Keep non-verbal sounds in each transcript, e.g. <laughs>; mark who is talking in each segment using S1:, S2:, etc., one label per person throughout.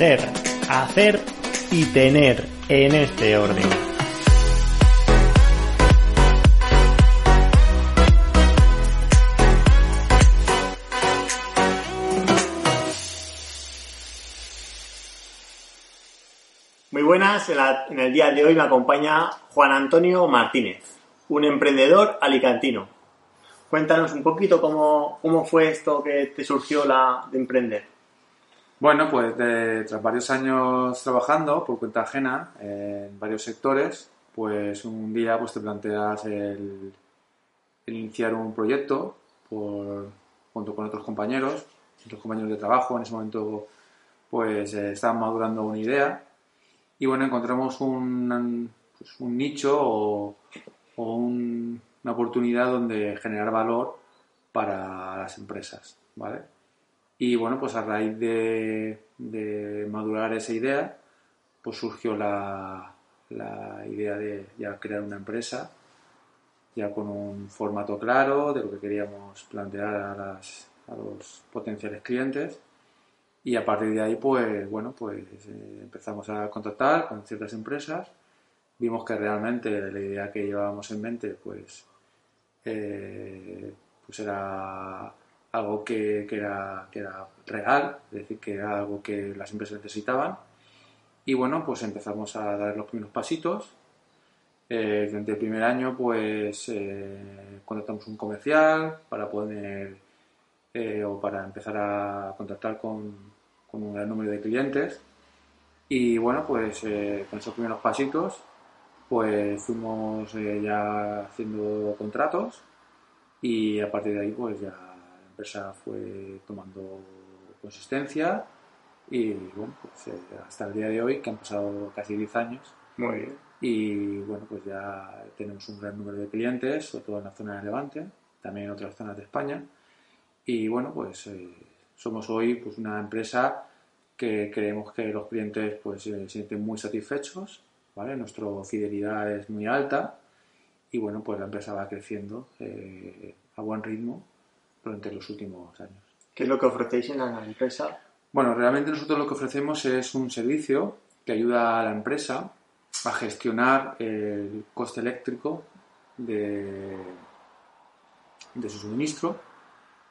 S1: hacer y tener en este orden. Muy buenas, en, el día de hoy me acompaña Juan Antonio Martínez, un emprendedor alicantino. Cuéntanos un poquito cómo, cómo fue esto que te surgió la de emprender.
S2: Bueno, pues tras varios años trabajando por cuenta ajena en varios sectores, pues un día pues te planteas el, iniciar un proyecto junto con otros compañeros, otros compañeros de trabajo. En ese momento pues eh, estaban madurando una idea y bueno, encontramos un, pues, nicho o, una oportunidad donde generar valor para las empresas, ¿vale? Y bueno, pues a raíz de, madurar esa idea, pues surgió la, idea de ya crear una empresa, ya con un formato claro de lo que queríamos plantear a, los potenciales clientes. Y a partir de ahí, pues bueno, pues eh, empezamos a contactar con ciertas empresas. Vimos que realmente la idea que llevábamos en mente, pues, eh, pues era algo que, era, que era real, es decir, que era algo que las empresas necesitaban. Y bueno, pues empezamos a dar los primeros pasitos. Eh, durante el primer año, pues eh, contratamos un comercial para poder eh, o para empezar a contactar con, con, un gran número de clientes. Y bueno, pues con esos primeros pasitos, pues fuimos ya haciendo contratos y a partir de ahí, pues ya empresa fue tomando consistencia y bueno, pues eh, hasta el día de hoy, que han pasado casi 10 años.
S1: Muy bien.
S2: Y bueno, pues ya tenemos un gran número de clientes, sobre todo en la zona de Levante, también en otras zonas de España. Y bueno, pues eh, somos hoy pues una empresa que creemos que los clientes pues se sienten muy satisfechos, ¿vale? Nuestra fidelidad es muy alta y bueno, pues la empresa va creciendo eh, a buen ritmo durante los últimos años.
S1: ¿Qué es lo que ofrecéis en la empresa?
S2: Bueno, realmente nosotros lo que ofrecemos es un servicio que ayuda a la empresa a gestionar el coste eléctrico de, de su suministro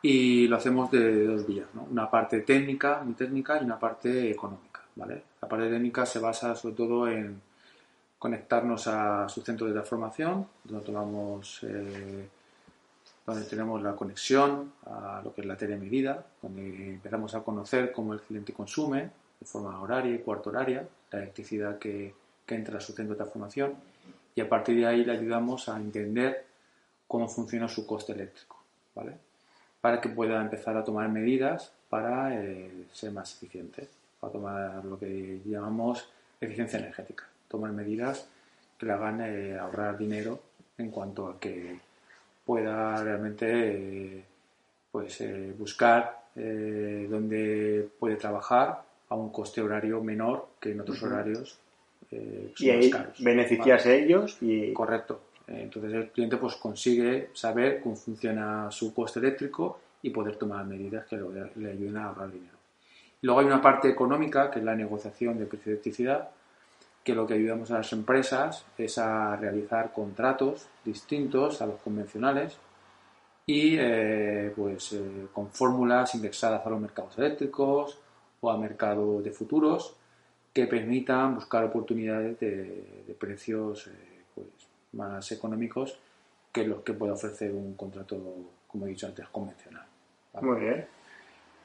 S2: y lo hacemos de dos vías, ¿no? una parte técnica, muy técnica y una parte económica. ¿vale? La parte técnica se basa sobre todo en conectarnos a su centro de transformación, donde tomamos eh, donde tenemos la conexión a lo que es la telemedida, donde empezamos a conocer cómo el cliente consume de forma horaria y cuarto horaria la electricidad que, que entra a su centro de transformación y a partir de ahí le ayudamos a entender cómo funciona su coste eléctrico, ¿vale? Para que pueda empezar a tomar medidas para eh, ser más eficiente, para tomar lo que llamamos eficiencia energética, tomar medidas que le hagan eh, ahorrar dinero en cuanto a que pueda realmente pues, eh, buscar eh, dónde puede trabajar a un coste horario menor que en otros horarios
S1: eh, y ahí beneficiarse ellos y
S2: correcto. Entonces el cliente pues consigue saber cómo funciona su coste eléctrico y poder tomar medidas que le ayuden a ahorrar dinero. Luego hay una parte económica que es la negociación de precio de electricidad que lo que ayudamos a las empresas es a realizar contratos distintos a los convencionales y eh, pues eh, con fórmulas indexadas a los mercados eléctricos o a mercados de futuros que permitan buscar oportunidades de, precios eh, pues, más económicos que los que puede ofrecer un contrato, como he dicho antes, convencional.
S1: Muy bien.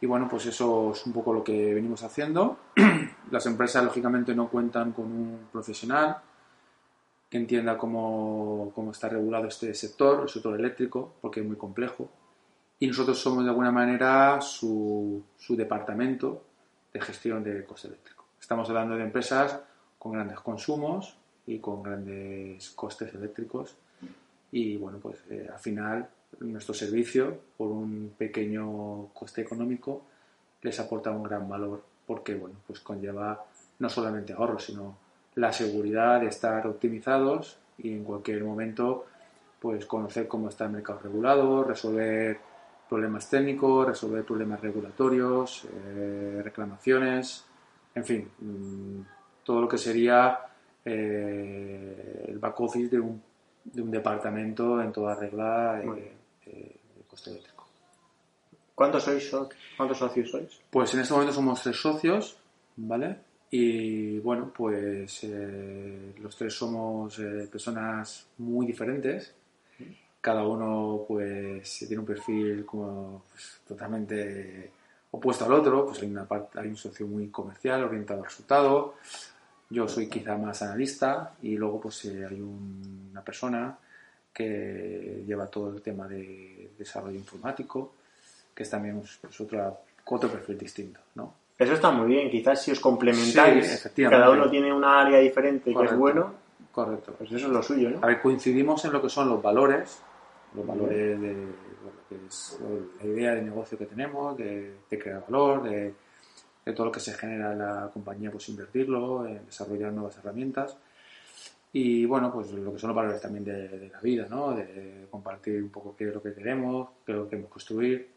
S2: Y bueno, pues eso es un poco lo que venimos haciendo. <clears throat> Las empresas, lógicamente, no cuentan con un profesional que entienda cómo, cómo, está regulado este sector, el sector eléctrico, porque es muy complejo. Y nosotros somos, de alguna manera, su, su departamento de gestión de coste eléctrico. Estamos hablando de empresas con grandes consumos y con grandes costes eléctricos. Y bueno, pues eh, al final nuestro servicio, por un pequeño coste económico, les aporta un gran valor porque bueno, pues conlleva no solamente ahorro, sino la seguridad de estar optimizados y en cualquier momento pues conocer cómo está el mercado regulado, resolver problemas técnicos, resolver problemas regulatorios, eh, reclamaciones, en fin, mm, todo lo que sería eh, el back office de un, de un departamento en toda regla eh, eh, de coste.
S1: ¿Cuántos ¿Cuántos socios sois?
S2: Pues en este momento somos tres socios, ¿vale? Y bueno, pues eh, los tres somos eh, personas muy diferentes. Cada uno pues tiene un perfil como pues, totalmente opuesto al otro. Pues hay una hay un socio muy comercial, orientado al resultado. Yo soy quizá más analista y luego pues eh, hay un- una persona que lleva todo el tema de desarrollo informático, que es también pues, otra, otro perfil distinto, ¿no?
S1: Eso está muy bien, quizás si os complementáis,
S2: Sí,
S1: cada uno tiene un área diferente que es
S2: Correcto.
S1: bueno,
S2: Correcto.
S1: pues eso es lo suyo,
S2: A
S1: ¿no?
S2: ver, coincidimos en lo que son los valores, los valores de lo que es la idea de negocio que tenemos, de, de crear valor, de, de todo lo que se genera en la compañía, pues invertirlo, en desarrollar nuevas herramientas. Y bueno, pues lo que son los valores también de, de la vida, ¿no? De compartir un poco qué es lo que queremos, qué es lo que queremos construir.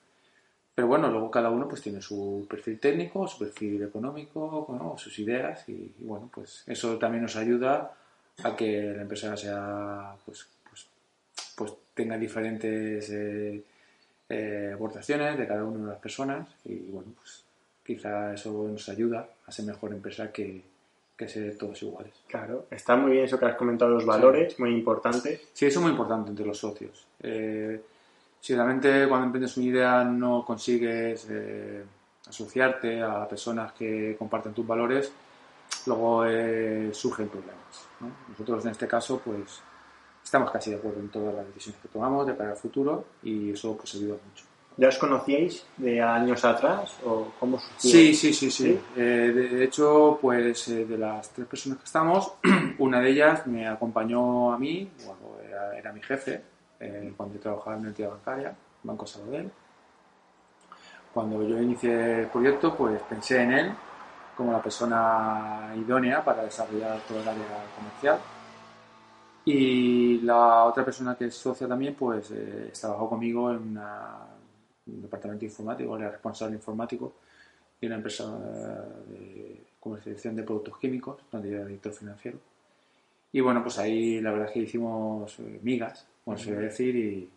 S2: Pero bueno, luego cada uno pues tiene su perfil técnico, su perfil económico, ¿no? sus ideas y, y bueno, pues eso también nos ayuda a que la empresa sea, pues, pues, pues tenga diferentes eh, eh, aportaciones de cada una de las personas y bueno, pues quizá eso nos ayuda a ser mejor empresa que, que ser todos iguales.
S1: Claro, está muy bien eso que has comentado, los valores, muy importante.
S2: Sí, eso es muy importante entre los socios. Eh, si realmente cuando emprendes una idea no consigues eh, asociarte a personas que comparten tus valores, luego eh, surgen problemas. ¿no? Nosotros en este caso, pues estamos casi de acuerdo en todas las decisiones que tomamos de cara al futuro y eso pues ayuda mucho.
S1: ¿Ya os conocíais de años atrás o cómo surgió?
S2: Sí, sí, sí, sí.
S1: ¿Sí?
S2: Eh, de, de hecho, pues eh, de las tres personas que estamos, <clears throat> una de ellas me acompañó a mí, bueno, era, era mi jefe, eh, cuando yo trabajaba en una entidad bancaria, Banco Sabadell. Cuando yo inicié el proyecto, pues pensé en él como la persona idónea para desarrollar todo el área comercial. Y la otra persona que es socia también, pues eh, trabajó conmigo en un departamento informático, era responsable informático de una empresa eh, de comercialización de productos químicos, donde yo era director financiero. Y bueno, pues ahí la verdad es que hicimos eh, migas, como se suele decir, y,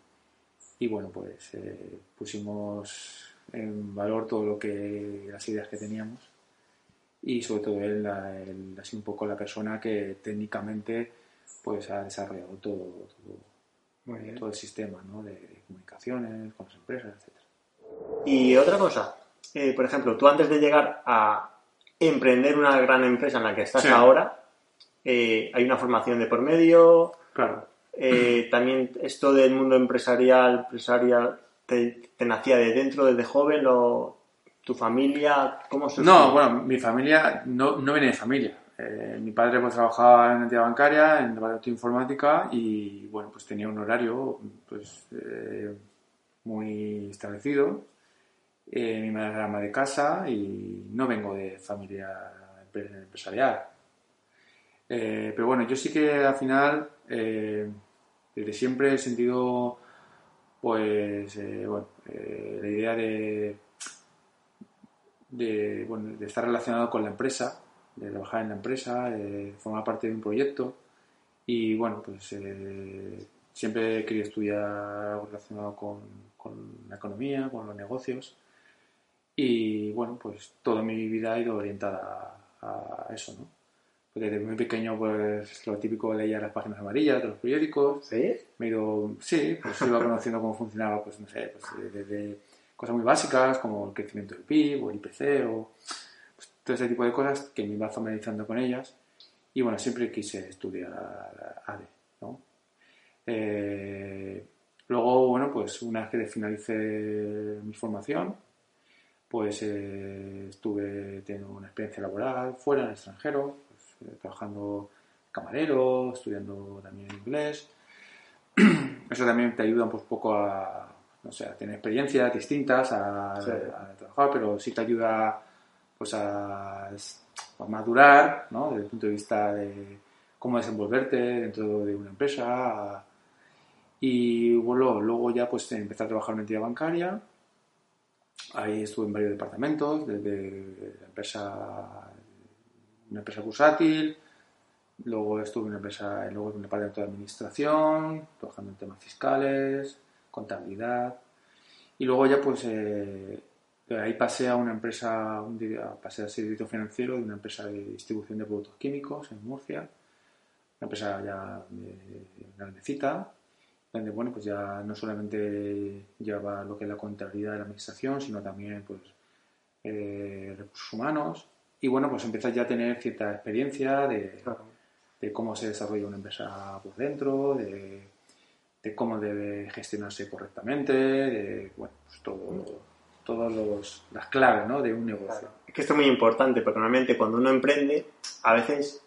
S2: y bueno, pues eh, pusimos en valor todo lo que, las ideas que teníamos. Y sobre todo él, la- él sido un poco la persona que técnicamente pues ha desarrollado todo, todo,
S1: Muy bien.
S2: todo el sistema ¿no? de comunicaciones con las empresas, etcétera.
S1: Y otra cosa, eh, por ejemplo, tú antes de llegar a emprender una gran empresa en la que estás
S2: Sí.
S1: ahora, eh, hay una formación de por medio,
S2: Claro,
S1: eh, también esto del mundo empresarial, empresarial te, nacía de dentro desde joven, o tu familia, ¿cómo se
S2: No, bueno, mi familia no, no viene de familia. Eh, mi padre pues trabajaba en una entidad bancaria, en departamento de informática y bueno, pues tenía un horario pues eh, muy establecido. Mi madre era ama de casa y no vengo de familia empre- empresarial. Pero bueno, yo sí que al final, eh, desde siempre he sentido pues eh, bueno, eh, la idea de bueno, de estar relacionado con la empresa, de trabajar en la empresa, formar parte de un proyecto. Y bueno, pues siempre he querido estudiar algo relacionado con, con la economía, con los negocios. Y bueno, pues toda mi vida ha ido orientada a, a eso, ¿no? Pues desde muy pequeño, pues lo típico leía las páginas amarillas de los periódicos,
S1: ¿Sí?
S2: me he ido, sí, pues <laughs> iba conociendo cómo funcionaba, pues no sé, pues desde cosas muy básicas como el crecimiento del PIB o el IPC o pues, todo ese tipo de cosas que me iba familiarizando con ellas y bueno, siempre quise estudiar ADE, ¿no? Eh, luego, bueno, pues una vez que finalicé mi formación, pues eh, estuve teniendo una experiencia laboral fuera, en el extranjero, eh, trabajando camarero, estudiando también inglés. <clears throat> Eso también te ayuda un poco a, no sé, a tener experiencias distintas, a,
S1: Sí.
S2: a trabajar, pero sí te ayuda pues a, a madurar, ¿no? Desde el punto de vista de cómo desenvolverte dentro de una empresa. Y bueno, luego ya pues empecé a trabajar en una entidad bancaria. Ahí estuve en varios departamentos, desde la empresa una empresa bursátil, luego estuve en una empresa, luego en un departamento de administración, trabajando en temas fiscales, contabilidad, y luego ya pues eh, ahí pasé a una empresa, un día pasé a ser director financiero de una empresa de distribución de productos químicos en Murcia, una empresa ya grandecita, donde bueno pues ya no solamente llevaba lo que es la contabilidad de la administración, sino también pues eh, recursos humanos y bueno pues empecé ya a tener cierta experiencia de, de cómo se desarrolla una empresa por dentro, de, de cómo debe gestionarse correctamente, de bueno pues todo todas las claves ¿no? de un negocio.
S1: Es que esto es muy importante porque normalmente cuando uno emprende, a veces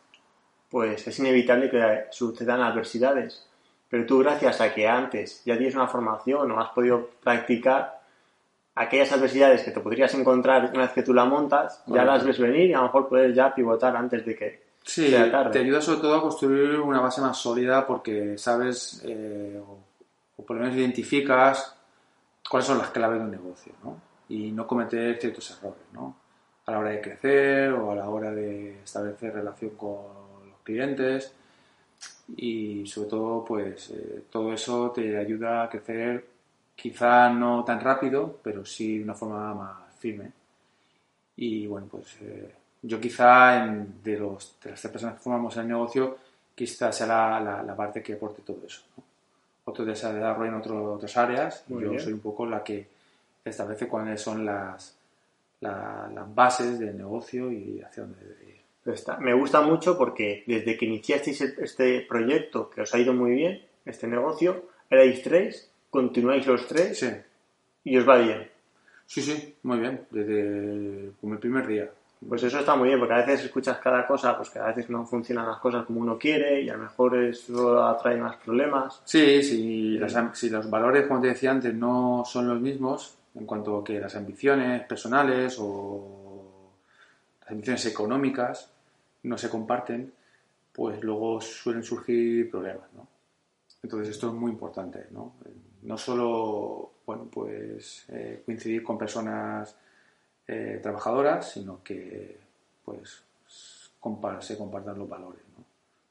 S1: pues es inevitable que sucedan adversidades. Pero tú gracias a que antes ya tienes una formación o has podido practicar aquellas adversidades que te podrías encontrar una vez que tú la montas, ya las ves venir y a lo mejor puedes ya pivotar antes de que
S2: sí,
S1: sea tarde.
S2: te ayuda sobre todo a construir una base más sólida porque sabes eh, o, o por lo menos identificas cuáles son las claves de un negocio, ¿no? y no cometer ciertos errores, ¿no? A la hora de crecer o a la hora de establecer relación con los clientes y sobre todo, pues eh, todo eso te ayuda a crecer quizá no tan rápido, pero sí de una forma más firme. Y bueno, pues eh, yo quizá en, de, los, de las tres personas que formamos el negocio, quizá sea la, la, parte que aporte todo eso. ¿no? Otros desarrollan otro, otras áreas y yo
S1: bien.
S2: soy un poco la que establece cuáles son las, la- las bases del negocio y hacia dónde debe ir.
S1: Pero está- me gusta mucho porque desde que iniciasteis este proyecto, que os ha ido muy bien, este negocio, erais tres, continuáis los tres
S2: Sí,
S1: y os va bien.
S2: sí, sí, muy bien, desde como el primer día.
S1: Pues eso está muy bien, porque a veces escuchas cada cosa, pues que a veces no funcionan las cosas como uno quiere y a lo mejor eso atrae más problemas.
S2: Sí, sí, las si los valores, como te decía antes, no son los mismos en cuanto a que las ambiciones personales o las ambiciones económicas no se comparten, pues luego suelen surgir problemas, ¿no? Entonces esto es muy importante, ¿no? No solo, bueno, pues eh, coincidir con personas eh, trabajadoras, sino que, pues, compa- se compartan los valores, ¿no?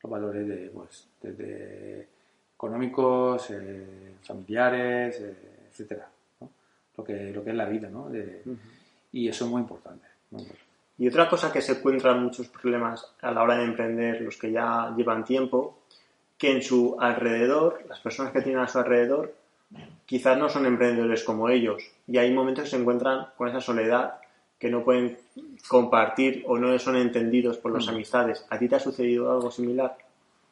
S2: Los valores de, pues, desde económicos, eh, familiares, etcétera, ¿no? Lo que, lo que es la vida, ¿no? De- y eso es muy importante. ¿no?
S1: Y otra cosa que se encuentran muchos problemas a la hora de emprender, los que ya llevan tiempo, que en su alrededor, las personas que tienen a su alrededor, quizás no son emprendedores como ellos. Y hay momentos que se encuentran con esa soledad que no pueden compartir o no son entendidos por las amistades. ¿A ti te ha sucedido algo similar?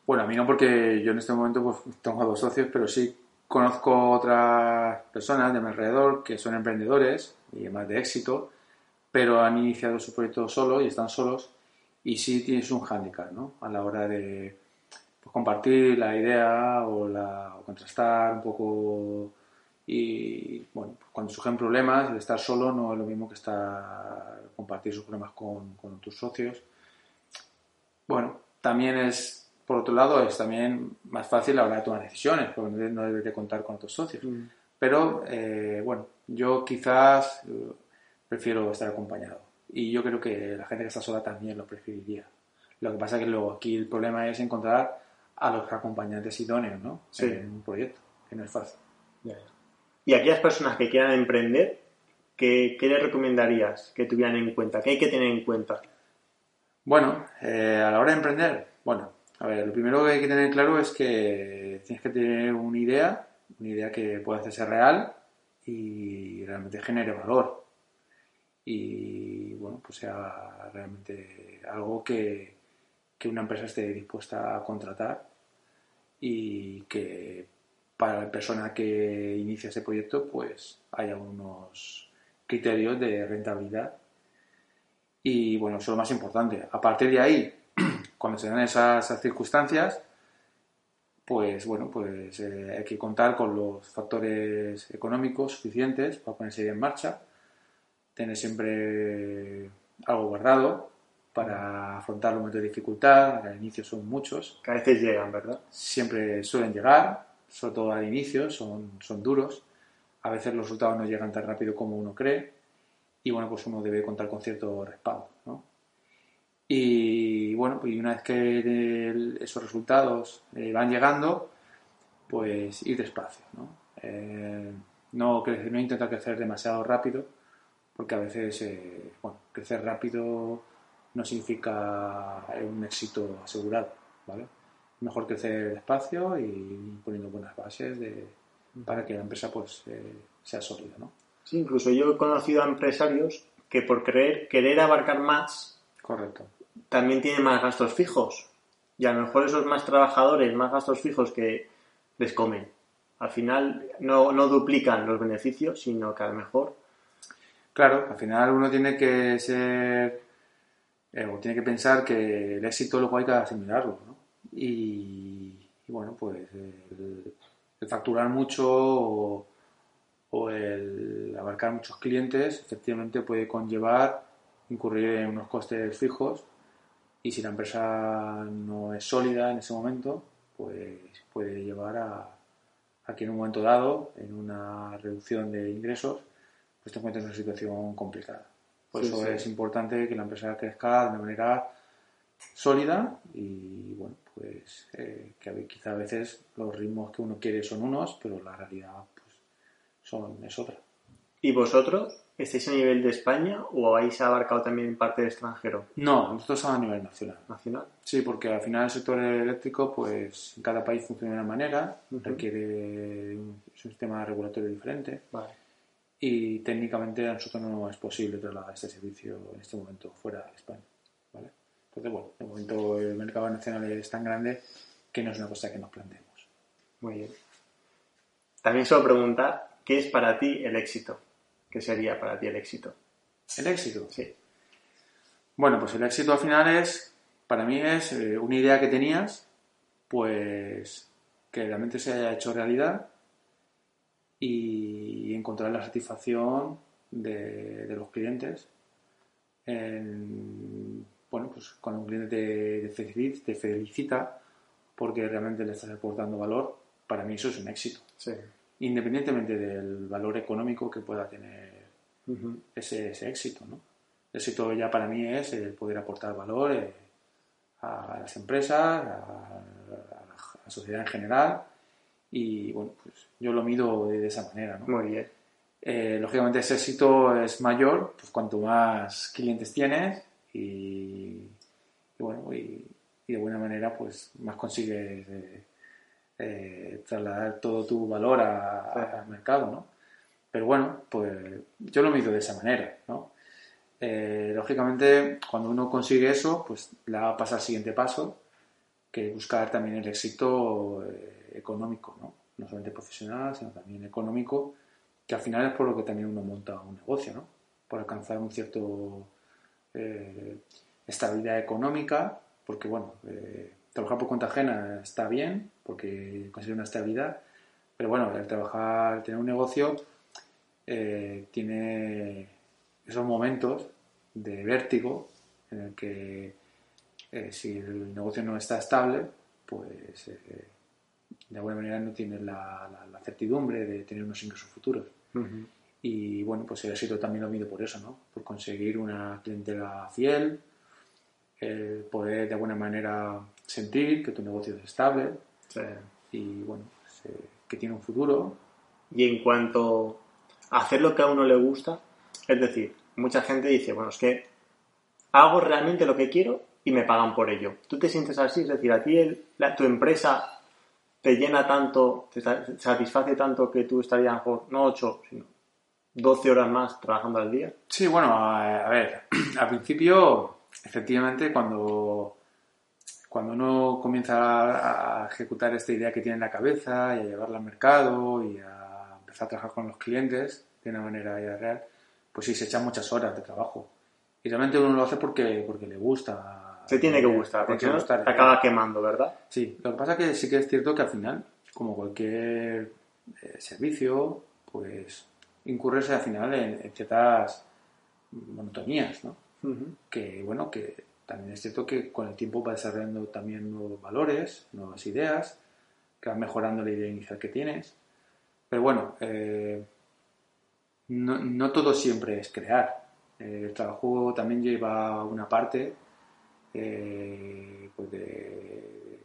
S2: Bueno, a mí no porque yo en este momento pues, tengo a dos socios, pero sí conozco otras personas de mi alrededor que son emprendedores y más de éxito, pero han iniciado su proyecto solo y están solos y sí tienes un hándicap, ¿no? A la hora de pues, compartir la idea o, la, o contrastar un poco y bueno, pues, cuando surgen problemas, el estar solo no es lo mismo que estar compartir sus problemas con, con tus socios. Bueno, también es, por otro lado, es también más fácil a la hora de tomar decisiones, porque no de- no debes de contar con otros socios. Pero, eh, bueno, yo quizás eh, prefiero estar acompañado. Y yo creo que la gente que está sola también lo preferiría. Lo que pasa es que luego aquí el problema es encontrar a los acompañantes idóneos, ¿no?
S1: Sí.
S2: En un proyecto, que no es fácil.
S1: Y aquellas personas que quieran emprender, ¿qué, qué les recomendarías que tuvieran en cuenta? ¿Qué hay que tener en cuenta?
S2: Bueno, eh, a la hora de emprender, bueno, a ver, lo primero que hay que tener claro es que tienes que tener una idea, una idea que pueda hacerse real y realmente genere valor. Y bueno, pues sea realmente algo que, que una empresa esté dispuesta a contratar y que para la persona que inicia ese proyecto pues haya unos criterios de rentabilidad y bueno, eso es lo más importante. A partir de ahí, <clears throat> cuando se dan esas, circunstancias, pues bueno, pues eh, hay que contar con los factores económicos suficientes para ponerse en marcha, tener siempre algo guardado para afrontar los momentos de dificultad, al inicio son muchos,
S1: Que a veces llegan, ¿verdad?
S2: siempre suelen llegar, sobre todo al inicio, son, son duros, a veces los resultados no llegan tan rápido como uno cree, y bueno, pues uno debe contar con cierto respaldo, ¿no? Y bueno, pues una vez que el- esos resultados eh, van llegando, pues ir despacio, ¿no? Eh, no, no intentar crecer demasiado rápido, porque a veces, eh, bueno, crecer rápido no significa un éxito asegurado, ¿vale? Mejor crecer despacio y poniendo buenas bases de, para que la empresa pues eh, sea sólida, ¿no?
S1: Sí, incluso yo he conocido a empresarios que por querer, querer abarcar más
S2: Correcto.
S1: también tienen más gastos fijos. Y a lo mejor esos más trabajadores, más gastos fijos que les comen. Al final no, no duplican los beneficios, sino que a lo mejor
S2: Claro, al final uno tiene que ser, eh, o tiene que pensar que el éxito luego hay que asimilarlo, ¿no? Y, bueno, pues el, facturar mucho o, o el abarcar muchos clientes efectivamente puede conllevar incurrir en unos costes fijos y si la empresa no es sólida en ese momento, pues puede llevar a, a que en un momento dado, en una reducción de ingresos, pues te encuentres en una situación complicada. Por
S1: Sí,
S2: eso
S1: sí.
S2: es importante que la empresa crezca de una manera sólida y bueno, pues eh, que quizá a veces los ritmos que uno quiere son unos, pero la realidad pues son, es otra.
S1: ¿Y vosotros estáis a nivel de España o habéis abarcado también parte de extranjero
S2: No, nosotros a nivel nacional.
S1: nacional?
S2: Sí, porque al final el sector eléctrico, pues en cada país funciona de una manera,
S1: Ujú.
S2: requiere un sistema regulatorio diferente
S1: Vale.
S2: Y técnicamente a nosotros no es posible trasladar este servicio en este momento fuera de España. ¿vale? Entonces, bueno, de momento el mercado nacional es tan grande que no es una cosa que nos planteemos.
S1: Muy bien. También suelo preguntar, ¿qué es para ti el éxito? ¿Qué sería para ti el éxito?
S2: El éxito.
S1: Sí.
S2: Bueno, pues el éxito al final es, para mí es eh, una idea que tenías, pues que realmente se haya hecho realidad y encontrar la satisfacción de, de los clientes. En- bueno, pues cuando un cliente te, te felici- te felicita porque realmente le estás aportando valor, para mí eso es un éxito,
S1: Sí.
S2: independientemente del valor económico que pueda tener ese éxito, ¿no? El éxito ya para mí es el poder aportar valor eh, a las empresas, a, a la sociedad en general y bueno, pues yo lo mido de, de esa manera, ¿no?
S1: Muy bien.
S2: Eh, lógicamente ese éxito es mayor pues cuanto más clientes tienes y, y bueno, y, y de buena manera pues más consigues eh, eh, trasladar todo tu valor a- a- al mercado, ¿no? Pero bueno, pues yo lo mido de esa manera, ¿no? Lógicamente, cuando uno consigue eso, pues le va a pasar al siguiente paso, que buscar también el éxito eh, económico, ¿no? No solamente profesional, sino también económico, que al final es por lo que también uno monta un negocio, ¿no? Por alcanzar un cierto eh, estabilidad económica, porque bueno, eh, trabajar por cuenta ajena está bien, porque consigue una estabilidad, pero bueno, el trabajar, tener un negocio tiene esos momentos de vértigo en el que eh, si el negocio no está estable, pues eh, de alguna manera no tienes la, la- la certidumbre de tener unos ingresos futuros.
S1: Ujú.
S2: Y bueno, pues el éxito también lo mido por eso, ¿no? Por conseguir una clientela fiel, el poder de alguna manera sentir que tu negocio es estable
S1: Sí.
S2: y bueno, pues, eh, que tiene un futuro.
S1: Y en cuanto a hacer lo que a uno le gusta, es decir, mucha gente dice, bueno, es que hago realmente lo que quiero y me pagan por ello. ¿Tú te sientes así? Es decir, a ti el- la- tu empresa te llena tanto, te sa- satisface tanto que tú estarías mejor, no 8, sino 12 horas más trabajando al día.
S2: Sí, bueno, a, a ver, <clears throat> al principio, efectivamente, cuando, cuando uno comienza a, a ejecutar esta idea que tiene en la cabeza y a llevarla al mercado y a empezar a trabajar con los clientes de una manera ya real, pues sí, se echan muchas horas de trabajo. Y realmente uno lo hace porque, porque le gusta.
S1: Se tiene que gustar, porque si no te acaba quemando, ¿verdad?
S2: Sí, lo que pasa que sí que es cierto que al final, como cualquier eh, servicio, pues incurres al final en, en ciertas monotonías, ¿no?
S1: Ujú.
S2: Que bueno, que también es cierto que con el tiempo vas desarrollando también nuevos valores, nuevas ideas, que vas mejorando la idea inicial que tienes. Pero bueno, eh, no, no todo siempre es crear. El trabajo también lleva una parte eh, pues de,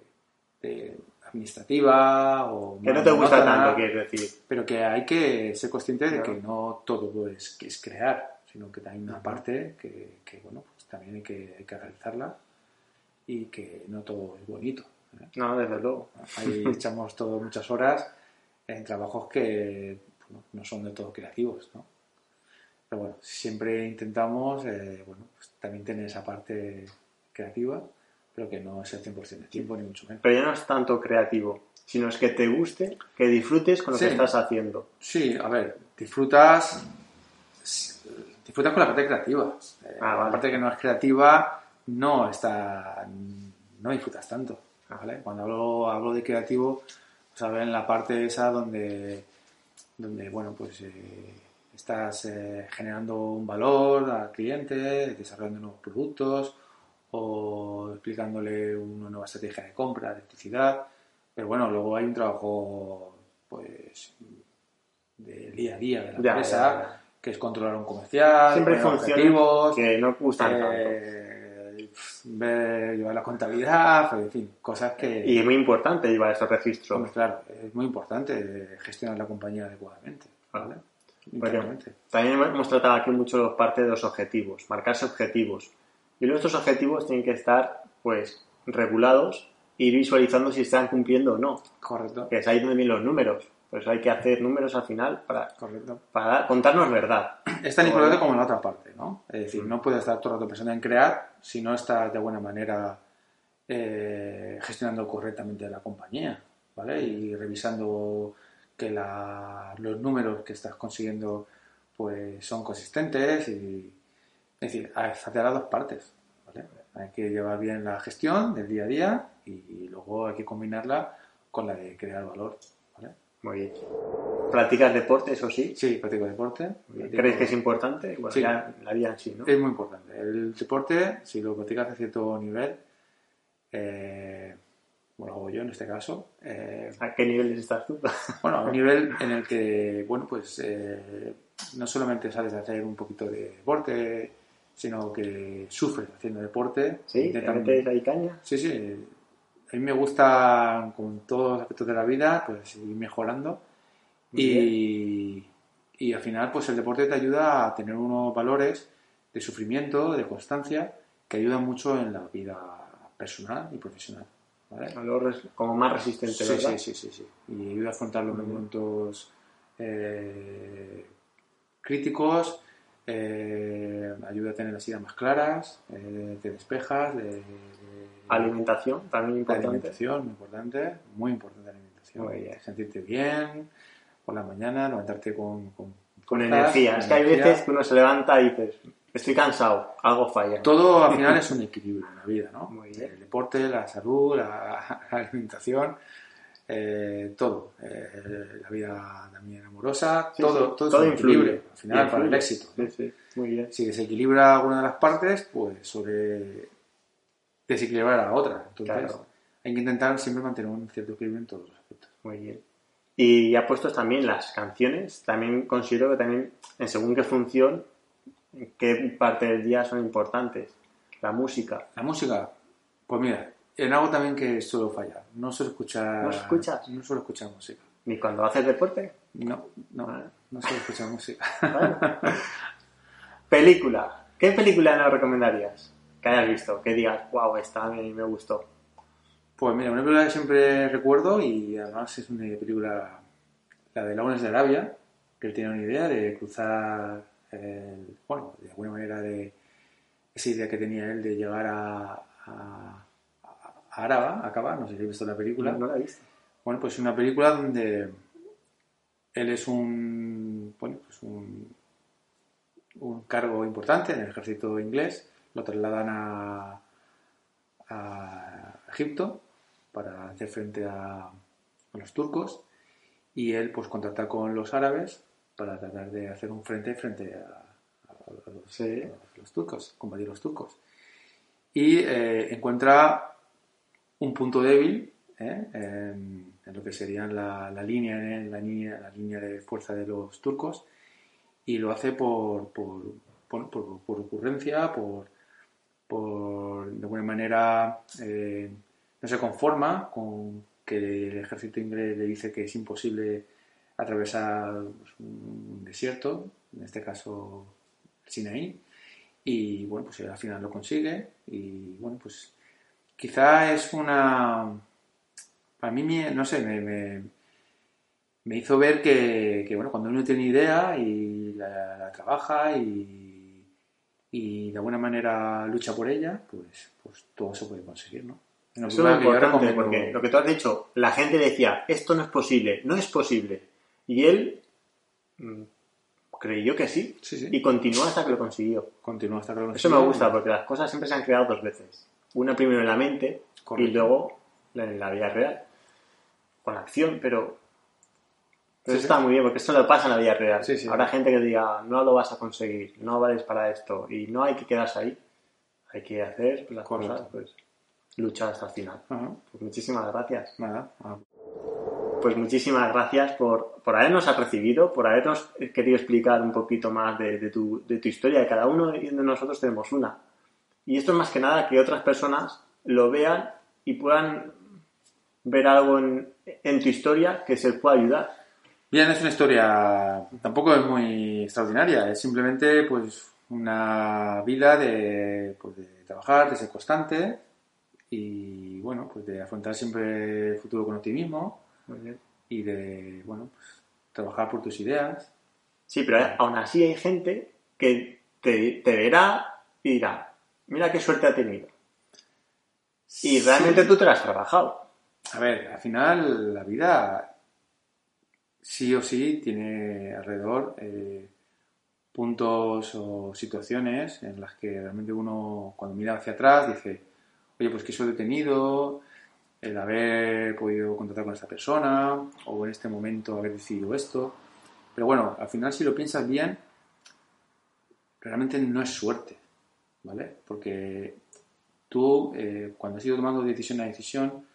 S2: de administrativa o
S1: Que no te gusta
S2: monótona,
S1: tanto, quieres decir.
S2: pero que hay que ser consciente de
S1: Claro.
S2: que no todo es, que es crear, sino que hay una parte que, que, bueno, pues también hay que, hay que realizarla y que no todo es bonito. ¿eh?
S1: No, desde luego.
S2: Ahí <laughs> echamos todo muchas horas en trabajos que bueno, no son de todo creativos, ¿no? Pero bueno, siempre intentamos eh, bueno, pues también tener esa parte creativa, pero que no es el 100% del tiempo, ni mucho menos.
S1: Pero ya no es tanto creativo, sino es que te guste, que disfrutes con lo
S2: Sí.
S1: que estás haciendo.
S2: Sí, a ver, disfrutas, disfrutas con la parte creativa. Eh,
S1: Ah, vale.
S2: La parte que no es creativa no está, no disfrutas tanto.
S1: Ah.
S2: ¿vale? Cuando hablo, hablo de creativo, pues hablo en la parte esa donde, donde bueno, pues eh, estás eh, generando un valor al cliente, desarrollando nuevos productos o explicándole una nueva estrategia de compra, de electricidad. Pero bueno, luego hay un trabajo, pues, del día a día de la
S1: Ya,
S2: empresa,
S1: ya, ya.
S2: que es controlar un comercial,
S1: Siempre
S2: objetivos,
S1: que no gustan tanto.
S2: eh, ver, llevar la contabilidad, en fin, cosas que...
S1: Y es muy importante llevar estos registros.
S2: Hombre, claro, es muy importante gestionar la compañía adecuadamente, ¿vale?
S1: Porque también hemos tratado aquí mucho parte de los objetivos, marcarse objetivos. Y nuestros objetivos tienen que estar, pues, regulados y visualizando si están cumpliendo o no.
S2: Correcto,
S1: Que es ahí donde vienen los números. Pues hay que hacer números al final para,
S2: correcto.
S1: para contarnos verdad.
S2: Es tan importante como la otra parte, ¿no? Es decir, no puedes estar todo el rato pensando en crear si no estás de buena manera eh, gestionando correctamente la compañía, ¿vale? Y revisando que la- los números que estás consiguiendo pues son consistentes y es decir, hacer las dos partes, ¿vale? Hay que llevar bien la gestión del día a día y, luego hay que combinarla con la de crear valor, ¿vale?
S1: Muy bien. ¿Practicas deporte, eso sí?
S2: Sí, practico deporte. practico-
S1: ¿Crees que es importante?
S2: Sí.
S1: ya la vida en sí, ¿no?
S2: Es muy importante. El deporte, si lo practicas a cierto nivel, eh, bueno, hago yo en este caso, eh,
S1: ¿A qué niveles estás tú? <laughs>
S2: bueno, a un nivel en el que, bueno, pues eh, no solamente sales a hacer un poquito de deporte, sino que sufres haciendo deporte.
S1: ¿Sí? ¿Te
S2: Intentan-
S1: metes ahí caña?
S2: Sí, sí. A mí me gusta, con todos los aspectos de la vida, pues ir mejorando. Y, y al final, pues el deporte te ayuda a tener unos valores de sufrimiento, de constancia, que ayudan mucho en la vida personal y profesional. ¿vale?
S1: Como más resistente,
S2: Sí,
S1: ¿verdad?
S2: sí, sí, sí, sí. Y ayuda a afrontar los momentos eh, críticos, eh, ayuda a tener las ideas más claras, eh, te despejas, de, de-
S1: Alimentación, también importante.
S2: alimentación, muy importante, muy importante la alimentación.
S1: Muy bien.
S2: Sentirte bien por la mañana, levantarte con, con,
S1: Con energía. Es que hay veces que uno se levanta y dices, estoy cansado, algo falla.
S2: Todo al final es un equilibrio en la vida, ¿no? <laughs>
S1: Muy bien.
S2: El deporte, la salud, la, <laughs> la alimentación, eh, todo. Eh, la vida también amorosa,
S1: Sí,
S2: todo,
S1: sí,
S2: todo,
S1: influye.
S2: al final para el éxito. ¿no?
S1: Sí, sí, muy bien.
S2: Si desequilibra alguna de las partes, pues sobre desequilibrar a la otra. Entonces,
S1: Claro.
S2: hay que intentar siempre mantener un cierto equilibrio en todos los aspectos.
S1: Muy bien. Y ya puestos también las canciones, también considero que también, en según qué función, qué parte del día son importantes. La música.
S2: La música, pues mira, en algo también que suelo fallar. No suelo escuchar.
S1: ¿No escuchas?
S2: No suelo escuchar música.
S1: Ni cuando haces deporte.
S2: No, no,
S1: Ah.
S2: no suelo escuchar música.
S1: Bueno. película. ¿Qué película nos recomendarías? Que hayas visto, que digas, wow, esta a mí me gustó.
S2: Pues mira, una película que siempre recuerdo y además es una película, la de Lawrence de Arabia, que él tiene una idea de cruzar, el- bueno, de alguna manera de esa idea que tenía él de llegar a, a, a Araba, Acaba, no sé si has visto la película.
S1: No, no la he visto.
S2: Bueno, pues es una película donde él es un, bueno, pues un, un cargo importante en el ejército inglés, lo trasladan a, a Egipto para hacer frente a, a los turcos y él pues contacta con los árabes para tratar de hacer un frente frente a, a los,
S1: Sí.
S2: a los turcos, combatir a los turcos. Y eh, encuentra un punto débil ¿eh? en, lo que serían la, línea, la línea, la línea de fuerza de los turcos y lo hace por, por, por, ocurrencia, por, por de alguna manera eh, no se conforma con que el ejército inglés le dice que es imposible atravesar pues, un desierto, en este caso Sinaí, y bueno, pues al final lo consigue y bueno, pues quizá es una... Para mí, no sé, me, me, hizo ver que, bueno, cuando uno tiene idea y la, trabaja y, y, de alguna manera lucha por ella, pues, pues todo se puede conseguir, ¿no?
S1: Eso es importante, porque lo que tú has dicho, la gente decía, esto no es posible, no es posible. Y él mm, creyó que sí, y continuó hasta que lo consiguió.
S2: Continuó hasta que lo
S1: consiguió. Eso me gusta, porque las cosas siempre se han creado dos veces. Una primero en la mente y luego en la vida real. Con acción, pero... eso está muy bien, porque esto lo pasa en la vida real. Habrá gente que diga, no lo vas a conseguir, no vales para esto, y no hay que quedarse ahí. Hay que hacer las cosas, pues luchar hasta el final. Pues muchísimas gracias.
S2: Nada.
S1: Pues muchísimas gracias por, por habernos recibido, por habernos querido explicar un poquito más de, tu, de tu historia. De cada uno de nosotros tenemos una. Y esto es más que nada que otras personas lo vean y puedan ver algo en, en tu historia que se pueda ayudar.
S2: Bien, es una historia, tampoco es muy extraordinaria, es simplemente pues una vida de, pues, de trabajar, de ser constante, y bueno, pues de afrontar siempre el futuro con optimismo y de, bueno, pues trabajar por tus ideas.
S1: Sí, pero aún así hay gente que te, verá y dirá, mira qué suerte ha tenido. Y realmente tú te la has trabajado.
S2: A ver, al final la vida sí o sí tiene alrededor eh, puntos o situaciones en las que realmente uno cuando mira hacia atrás dice, oye, pues que soy detenido, el haber podido contactar con esta persona, o en este momento haber decidido esto. Pero bueno, al final si lo piensas bien, realmente no es suerte, ¿vale? Porque tú, eh, cuando has ido tomando decisión a decisión,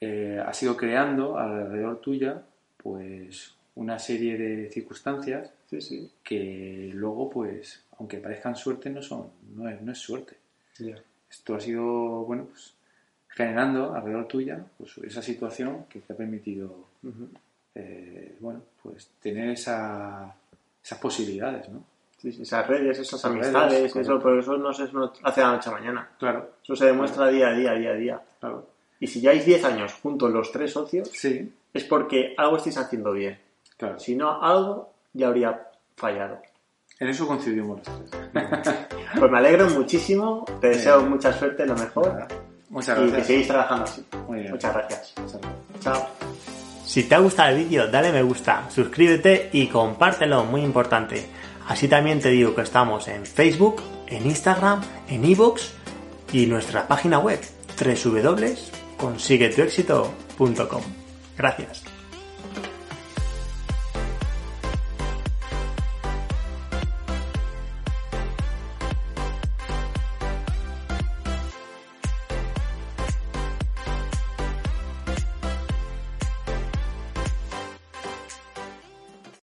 S2: eh, has ido creando alrededor tuya, pues, una serie de circunstancias que luego, pues, aunque parezcan suerte, no son, no es, no es suerte esto ha sido, bueno, pues generando alrededor tuya pues, esa situación que te ha permitido, eh, bueno, pues tener esa, esas posibilidades, ¿no?
S1: Sí, esas redes, esas, amistades, eso, pero eso no se hace de la noche a mañana.
S2: Claro.
S1: Eso se demuestra día a día, día a día.
S2: Claro.
S1: Y si ya hay 10 años juntos los tres socios,
S2: sí.
S1: es porque algo estáis haciendo bien.
S2: Claro.
S1: Si no, algo ya habría fallado.
S2: En eso coincidimos los tres. <laughs>
S1: Pues me alegro muchísimo, te deseo mucha suerte, lo mejor.
S2: Muchas gracias.
S1: Y que sigáis trabajando así.
S2: Muy bien.
S1: Muchas gracias. Chao. Si te ha gustado el vídeo, dale me gusta, suscríbete y compártelo, muy importante. Así también te digo que estamos en Facebook, en Instagram, en iVoox y nuestra página web www.consiguetuexito.com. Gracias.